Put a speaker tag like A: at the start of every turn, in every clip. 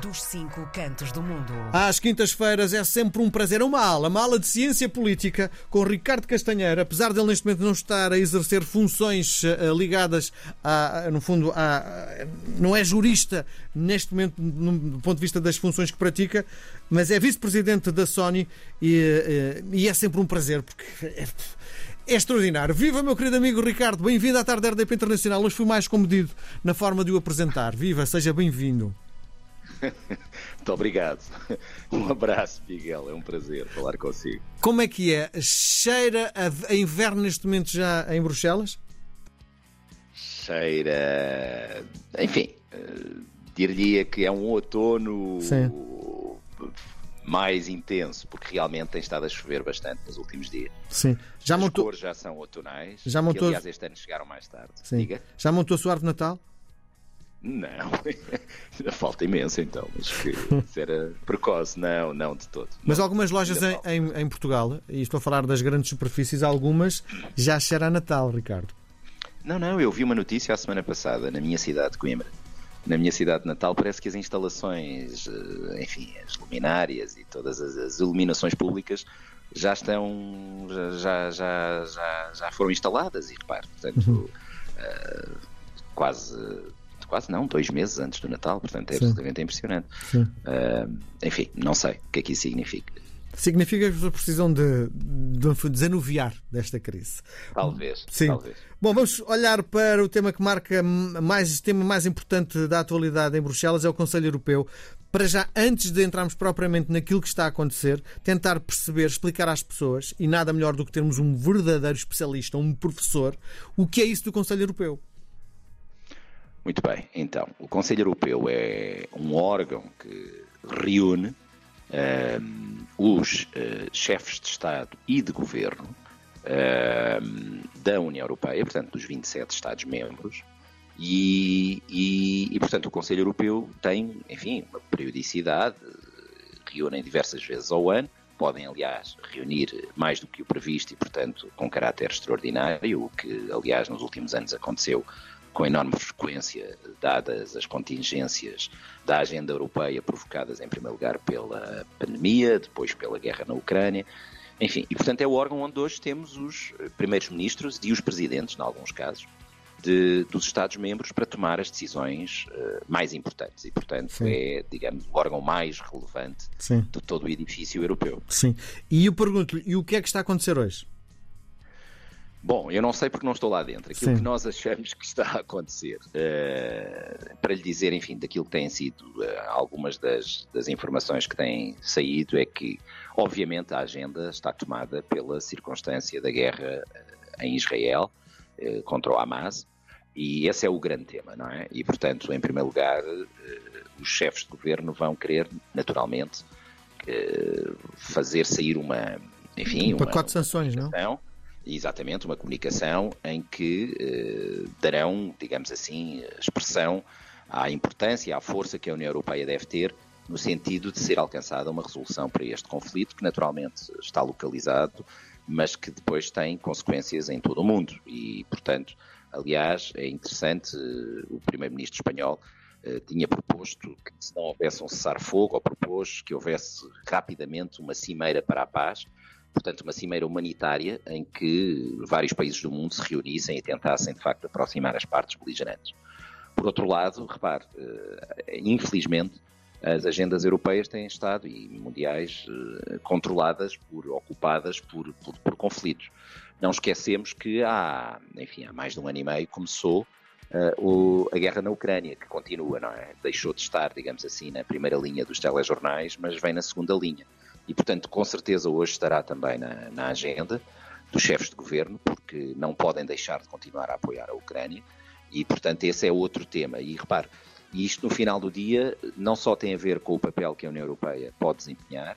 A: dos cinco cantos do mundo.
B: Às quintas-feiras é sempre um prazer. Uma aula, uma aula de ciência política com Ricardo Castanheiro. Apesar de ele neste momento não estar a exercer funções uh, ligadas a, no fundo, a, não é jurista neste momento do ponto de vista das funções que pratica, mas é vice-presidente da Sony e, uh, e, é sempre um prazer porque é, é extraordinário. Viva, meu querido amigo Ricardo. Bem-vindo à tarde da RDP Internacional. Hoje fui mais comedido na forma de o apresentar. Viva, seja bem-vindo.
C: Muito obrigado. Um abraço, Miguel. É um prazer falar consigo.
B: Como é que é? Cheira a inverno neste momento já em Bruxelas?
C: Cheira. Enfim, uh, diria que é um outono. Sim mais intenso, porque realmente tem estado a chover bastante nos últimos dias.
B: Sim. Já
C: As
B: montou...
C: cores já são outonais,
B: já montou...
C: que aliás este ano chegaram mais tarde.
B: Sim.
C: Diga.
B: Já montou a sua árvore de Natal?
C: Não, falta imenso então, mas que era precoce, não, não de todo.
B: Mas
C: não,
B: algumas lojas em, em, em, Portugal, e estou a falar das grandes superfícies, algumas já cheira a Natal, Ricardo.
C: Não, não, eu vi uma notícia a semana passada na minha cidade de Coimbra. Na minha cidade de Natal parece que as instalações, eh, enfim, as luminárias e todas as, as iluminações públicas já estão, já, já, já, já foram instaladas e repare, portanto, uhum. uh, quase quase não, dois meses antes do Natal, portanto é Sim. absolutamente impressionante. Uh, enfim, não sei o que é que isso significa.
B: Significa que precisam de, de desanuviar desta crise.
C: Talvez.
B: Sim.
C: Talvez.
B: Bom, vamos olhar para o tema que marca mais tema mais importante da atualidade em Bruxelas, é o Conselho Europeu. Para já, antes de entrarmos propriamente naquilo que está a acontecer, tentar perceber, explicar às pessoas, e nada melhor do que termos um verdadeiro especialista, um professor, o que é isso do Conselho Europeu.
C: Muito bem, então, o Conselho Europeu é um órgão que reúne ehm, os uh, chefes de Estado e de Governo ehm, da União Europeia, portanto, dos 27 Estados-membros, e, e, e, portanto, o Conselho Europeu tem, enfim, uma periodicidade, reúnem diversas vezes ao ano, podem, aliás, reunir mais do que o previsto e, portanto, com caráter extraordinário, o que, aliás, nos últimos anos aconteceu com enorme frequência, dadas as contingências da agenda europeia provocadas, em primeiro lugar, pela pandemia, depois pela guerra na Ucrânia. Enfim, e portanto é o órgão onde hoje temos os primeiros ministros e os presidentes, em alguns casos, de, dos Estados-membros para tomar as decisões uh, mais importantes. E, portanto, Sim. é, digamos, o órgão mais relevante Sim. de todo o edifício europeu.
B: Sim. E eu pergunto-lhe, e o que é que está a acontecer hoje?
C: Bom, eu não sei porque não estou lá dentro. Aquilo Sim. que nós achamos que está a acontecer, uh, para lhe dizer, enfim, daquilo que têm sido uh, algumas das, das, informações que têm saído, é que, obviamente, a agenda está tomada pela circunstância da guerra uh, em Israel contra o Hamas, e esse é o grande tema, não é? E, portanto, em primeiro lugar, os chefes de governo vão querer, naturalmente, fazer sair uma, enfim,
B: um pacote uma, de sanções, não?
C: Exatamente uma comunicação em que eh, darão, digamos assim, expressão à importância, à força que a União Europeia deve ter no sentido de ser alcançada uma resolução para este conflito, que naturalmente está localizado, mas que depois tem consequências em todo o mundo. E, portanto, aliás, é interessante, o Primeiro-Ministro espanhol eh, tinha proposto que se não houvesse um cessar-fogo, ou propôs que houvesse rapidamente uma cimeira para a paz, portanto, uma cimeira humanitária em que vários países do mundo se reunissem e tentassem, de facto, aproximar as partes beligerantes. Por outro lado, repare, eh, infelizmente, as agendas europeias têm estado, e mundiais, eh, controladas, por, ocupadas por, por, por conflitos. Não esquecemos que há, enfim, há mais de um ano e meio começou uh, o, a guerra na Ucrânia, que continua, não é? Deixou de estar, digamos assim, na primeira linha dos telejornais, mas vem na segunda linha e, portanto, com certeza hoje estará também na, na agenda dos chefes de governo, porque não podem deixar de continuar a apoiar a Ucrânia, e, portanto, esse é outro tema. E repare, isto no final do dia não só tem a ver com o papel que a União Europeia pode desempenhar,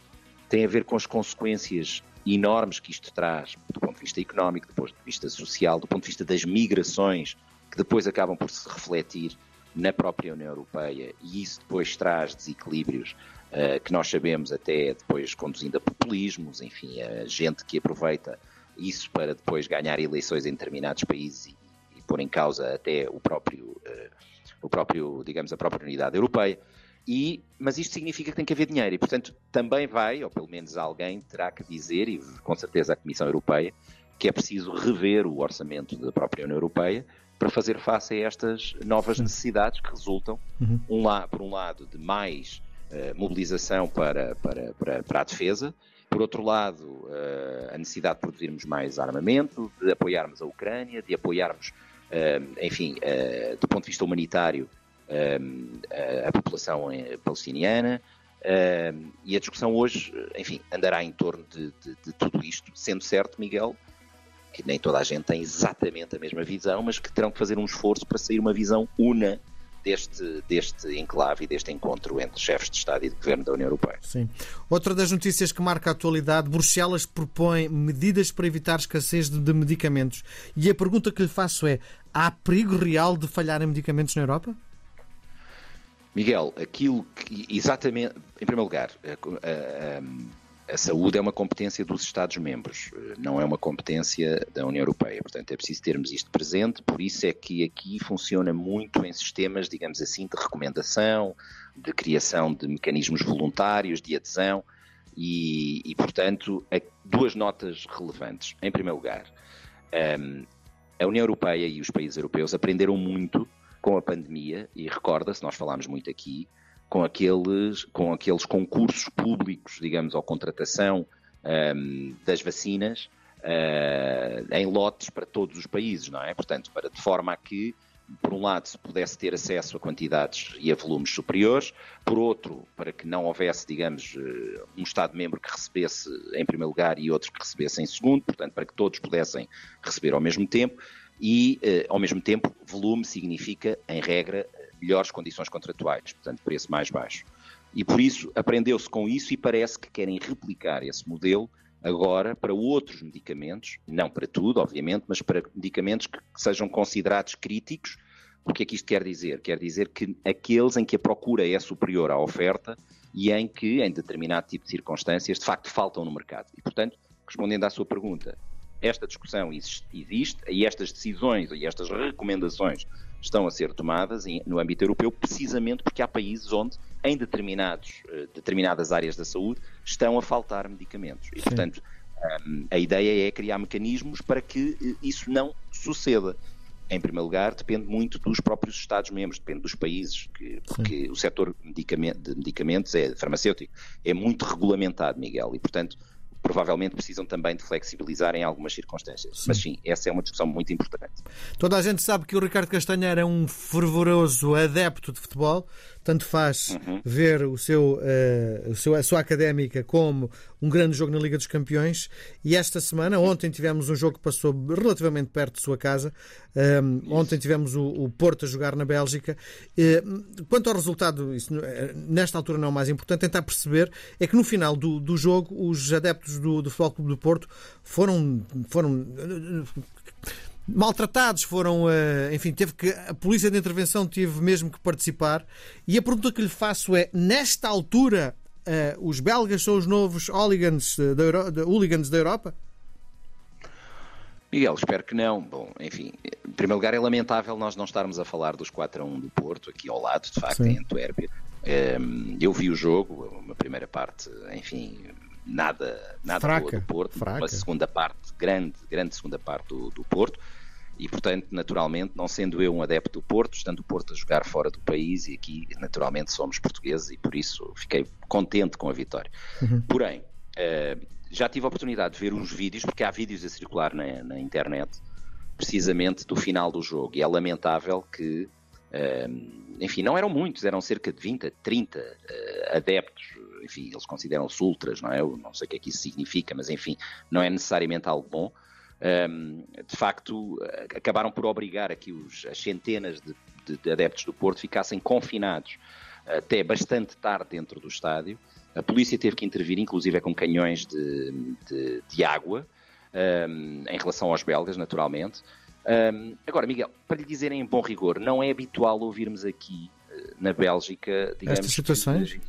C: tem a ver com as consequências enormes que isto traz do ponto de vista económico, do ponto de vista social, do ponto de vista das migrações, que depois acabam por se refletir na própria União Europeia, e isso depois traz desequilíbrios que nós sabemos até depois conduzindo a populismos, enfim, a gente que aproveita isso para depois ganhar eleições em determinados países e, e pôr em causa até o próprio, uh, o próprio, digamos, a própria unidade europeia. e, mas isto significa que tem que haver dinheiro e, portanto, também vai, ou pelo menos alguém terá que dizer, e com certeza a Comissão Europeia, que é preciso rever o orçamento da própria União Europeia para fazer face a estas novas necessidades que resultam, uhum. um por um lado, de mais mobilização para, para, para, para, a defesa, por outro lado, uh, a necessidade de produzirmos mais armamento, de apoiarmos a Ucrânia, de apoiarmos, uh, enfim, do ponto de vista humanitário, a população palestiniana. e a discussão hoje, enfim, andará em torno de, de, de tudo isto, sendo certo, Miguel, que nem toda a gente tem exatamente a mesma visão, mas que terão que fazer um esforço para sair uma visão una deste, deste enclave e deste encontro entre chefes de Estado e de Governo da União Europeia.
B: Sim. Outra das notícias que marca a atualidade, Bruxelas propõe medidas para evitar escassez de, de medicamentos. E a pergunta que lhe faço é, há perigo real de falhar em medicamentos na Europa?
C: Miguel, aquilo que exatamente, em primeiro lugar, a, a, a, a saúde é uma competência dos Estados-membros, não é uma competência da União Europeia. Portanto, é preciso termos isto presente, por isso é que aqui funciona muito em sistemas, digamos assim, de recomendação, de criação de mecanismos voluntários, de adesão, e, e portanto, duas notas relevantes. Em primeiro lugar, hum, a União Europeia e os países europeus aprenderam muito com a pandemia, e recorda-se, nós falámos muito aqui, com aqueles, com aqueles concursos públicos, digamos, ou contratação um, das vacinas uh, em lotes para todos os países, não é? Portanto, para, de forma a que, por um lado, se pudesse ter acesso a quantidades e a volumes superiores, por outro, para que não houvesse, digamos, eh, um Estado-membro que recebesse em primeiro lugar e outros que recebessem em segundo, portanto, para que todos pudessem receber ao mesmo tempo, e, uh, ao mesmo tempo, volume significa, em regra, melhores condições contratuais, portanto, preço mais baixo. E por isso aprendeu-se com isso e parece que querem replicar esse modelo agora para outros medicamentos, não para tudo, obviamente, mas para medicamentos que sejam considerados críticos. O que é que isto quer dizer? Quer dizer que aqueles em que a procura é superior à oferta e em que, em determinado tipo de circunstâncias, de facto faltam no mercado. E, portanto, respondendo à sua pergunta, esta discussão existe e estas decisões e estas recomendações estão a ser tomadas no âmbito europeu precisamente porque há países onde, em determinados, eh, determinadas áreas da saúde, estão a faltar medicamentos. E, Sim. portanto, hum, a ideia é criar mecanismos para que eh, isso não suceda. Em primeiro lugar, depende muito dos próprios Estados-membros, depende dos países, que, porque Sim. o setor de medicamentos é farmacêutico, é muito regulamentado, Miguel, e portanto provavelmente precisam também de flexibilizar em algumas circunstâncias. Sim. Mas sim, essa é uma discussão muito importante.
B: Toda a gente sabe que o Ricardo Castanheira é um fervoroso adepto de futebol, tanto faz uhum. ver o seu, uh, o seu, a sua académica como um grande jogo na Liga dos Campeões. E esta semana, ontem tivemos um jogo que passou relativamente perto de sua casa. Um, ehm, ontem tivemos o, o, Porto a jogar na Bélgica. Uh, quanto ao resultado, isso, eh, nesta altura não é o mais importante, tentar perceber é que no final do, do jogo os adeptos do, do Futebol Clube do Porto foram, foram maltratados, foram, eh, enfim, teve que a polícia de intervenção teve mesmo que participar. E a pergunta que lhe faço é: nesta altura, eh, os belgas são os novos hooligans da, Euro... hooligans da Europa?
C: Miguel, espero que não. Bom, enfim, em primeiro lugar é lamentável nós não estarmos a falar dos 4 a 1 do Porto, aqui ao lado, de facto, Sim. em Antuérpia. Ehm, eu vi o jogo, uma primeira parte, enfim, nada, nada
B: fraca,
C: boa do Porto,
B: fraca.
C: uma segunda parte, grande, grande segunda parte do, do Porto, e portanto, naturalmente, não sendo eu um adepto do Porto, estando o Porto a jogar fora do país, e aqui naturalmente somos portugueses, e por isso fiquei contente com a vitória. Uhum. Porém, uh, já tive a oportunidade de ver uns vídeos, porque há vídeos a circular na, na internet, precisamente do final do jogo, e é lamentável que, uh, enfim, não eram muitos, eram cerca de 20, 30 uh, adeptos enfim, eles consideram-se ultras, não é? Eu não sei o que é que isso significa, mas enfim, não é necessariamente algo bom. Um, de facto, acabaram por obrigar aqui os, as centenas de, de, de adeptos do Porto ficassem confinados até bastante tarde dentro do estádio. A polícia teve que intervir, inclusive com canhões de, de, de água, um, em relação aos belgas, naturalmente. Um, agora, Miguel, para lhe dizer em bom rigor, não é habitual ouvirmos aqui na Bélgica, digamos,
B: Estas situações?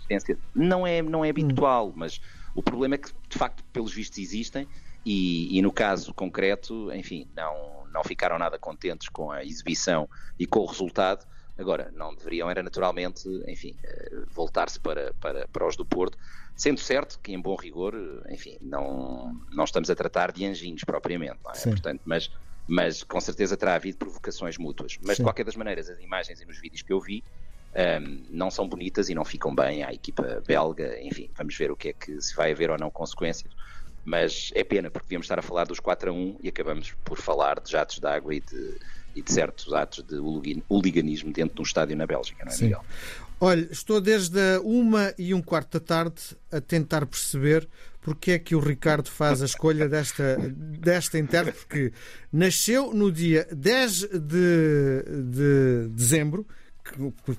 C: não é, não é habitual, hum. mas o problema é que, de facto, pelos vistos existem e, e, no caso concreto, enfim, não, não ficaram nada contentes com a exibição e com o resultado. Agora, não deveriam, era naturalmente, enfim, eh, voltar-se para, para, para os do Porto, sendo certo que, em bom rigor, enfim, não, não estamos a tratar de anjinhos propriamente, não é? Portanto, mas, mas com certeza terá havido provocações mútuas. Mas, Sim. de qualquer das maneiras, as imagens e nos vídeos que eu vi, um, não são bonitas e não ficam bem à equipa belga. Enfim, vamos ver o que é que se vai haver ou não consequências. Mas é pena, porque devíamos estar a falar dos 4 a 1 e acabamos por falar de jatos de água e de, e de certos atos de hooliganismo dentro de um estádio na Bélgica, não é, Sim. Miguel?
B: Olha, estou desde a uma e um quarto da tarde a tentar perceber porque é que o Ricardo faz a escolha desta, desta intérprete, porque nasceu no dia 10 de, de dezembro,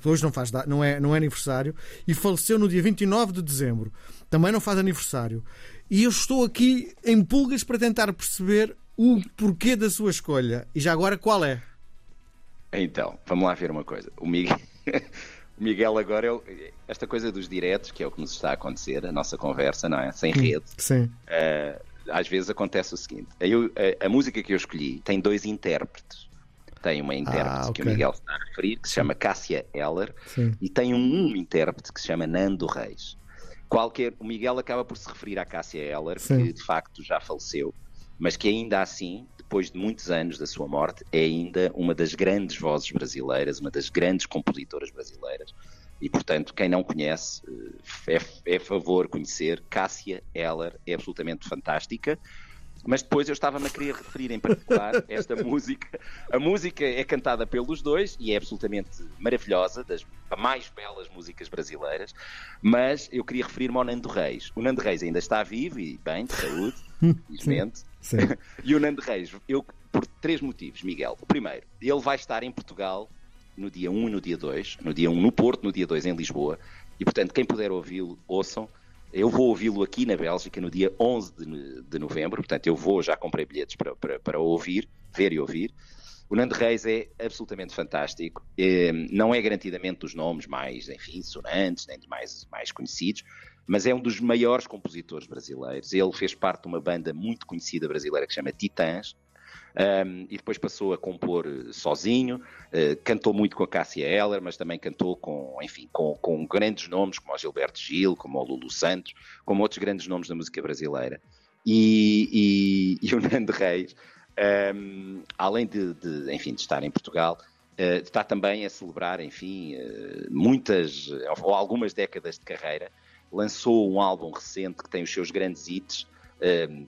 B: que hoje não, faz, não, é, não é aniversário, e faleceu no dia 29 de dezembro. Também não faz aniversário. E eu estou aqui em pulgas para tentar perceber o porquê da sua escolha. E já agora qual é?
C: Então, vamos lá ver uma coisa. O Miguel, o Miguel agora, é esta coisa dos diretos, que é o que nos está a acontecer, a nossa conversa, não é? Sem rede.
B: Sim.
C: Uh, às vezes acontece o seguinte: eu, a, a, música que eu escolhi tem dois intérpretes tem uma intérprete ah, okay. que o Miguel está a referir, que se chama Cássia Heller, Sim. e tem um, um, intérprete que se chama Nando Reis. Qualquer, o Miguel acaba por se referir à Cássia Heller, Sim. que de facto já faleceu, mas que ainda assim, depois de muitos anos da sua morte, é ainda uma das grandes vozes brasileiras, uma das grandes compositoras brasileiras. E, portanto, quem não conhece, eh, é, é favor conhecer. Cássia Heller é absolutamente fantástica. Mas depois eu estava-me a querer referir em particular esta música. A música é cantada pelos dois e é absolutamente maravilhosa, das mais belas músicas brasileiras. Mas eu queria referir-me ao Nando Reis. O Nando Reis ainda está vivo e bem, de saúde, felizmente. e o Nando Reis, eu, por três motivos, Miguel. O primeiro, ele vai estar em Portugal no dia 1 e no dia 2. No dia 1 no Porto, no dia 2 em Lisboa. E portanto, quem puder ouvi-lo, ouçam. Eu vou ouvi-lo aqui na Bélgica no dia 11 de, de novembro, portanto, eu vou, já comprei bilhetes para, para, para ouvir, ver e ouvir. O Nando Reis é absolutamente fantástico. É, não é garantidamente dos nomes mais, enfim, sonantes, nem dos mais, mais conhecidos, mas é um dos maiores compositores brasileiros. Ele fez parte de uma banda muito conhecida brasileira que se chama Titãs, um, e depois passou a compor eh, sozinho, uh, cantou muito com a Cássia Eller, mas também cantou com, enfim, com, com grandes nomes como o Gilberto Gil, como o Lulu Santos, como outros grandes nomes da música brasileira. E, e, e o Nando Reis, um, além de, de, enfim, de estar em Portugal, uh, está também a celebrar, enfim, uh, muitas ou algumas décadas de carreira. Lançou um álbum recente que tem os seus grandes hits,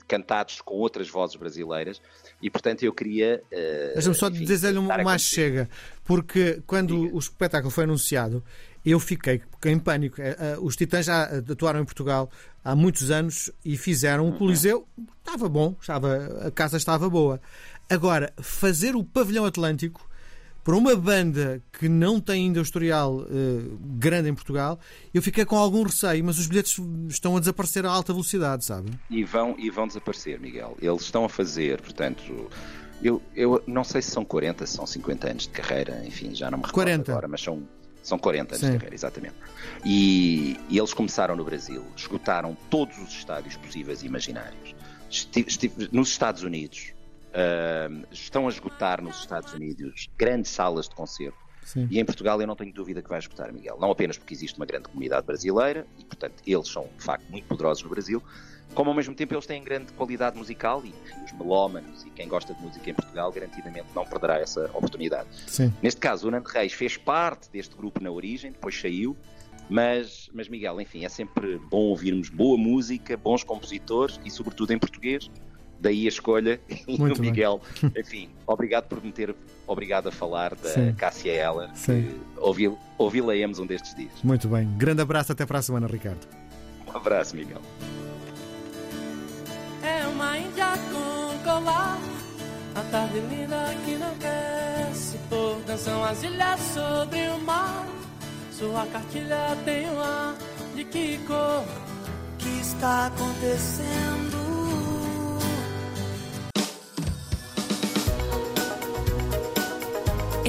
C: cantados com outras vozes brasileiras e portanto eu queria.
B: Uh, Deixa-me só dizer-lhe um mais chega, porque quando Diga. o espetáculo foi anunciado, eu fiquei em pânico. Eh, eh, os Titãs já atuaram em Portugal há muitos anos e fizeram um uhum. Coliseu. Estava bom, estava, a casa estava boa. Agora, fazer o Pavilhão Atlântico para uma banda que não tem ainda o historial uh, grande em Portugal, eu fiquei com algum receio, mas os bilhetes estão a desaparecer a alta velocidade, sabe?
C: E vão, e vão desaparecer, Miguel. Eles estão a fazer, portanto, eu, eu não sei se são 40, se são 50 anos de carreira, enfim, já não me recordo 40. agora, mas são, são 40 anos Sim. de carreira, exatamente. E, e, eles começaram no Brasil, esgotaram todos os estádios possíveis e imaginários. Estive, estive nos Estados Unidos, Uh, estão a esgotar nos Estados Unidos grandes salas de concerto. Sim. E em Portugal eu não tenho dúvida que vai esgotar, Miguel. Não apenas porque existe uma grande comunidade brasileira e, portanto, eles são de facto muito poderosos no Brasil, como ao mesmo tempo eles têm grande qualidade musical e os melómanos e quem gosta de música em Portugal garantidamente não perderá essa oportunidade.
B: Sim.
C: Neste caso, o Nando Reis fez parte deste grupo na origem, depois saiu, mas, mas Miguel, enfim, é sempre bom ouvirmos boa música, bons compositores e, sobretudo, em português daí a escolha. E o Miguel, enfim, obrigado por me ter obrigado a falar da Sim. Cássia Heller. Ouvi, ouvi um destes dias.
B: Muito bem. Grande abraço, até para a semana, Ricardo.
C: Um abraço, Miguel.
D: É uma índia com colar, a tarde linda que não quer se pôr. Dançam as ilhas sobre o mar, sua cartilha tem um ar de que cor que está acontecendo.